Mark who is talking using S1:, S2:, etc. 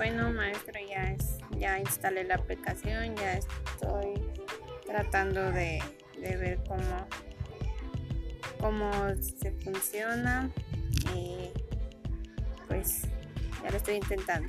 S1: Bueno, maestro, ya, es, ya instalé la aplicación, ya estoy tratando de, de ver cómo, cómo se funciona y pues ya lo estoy intentando.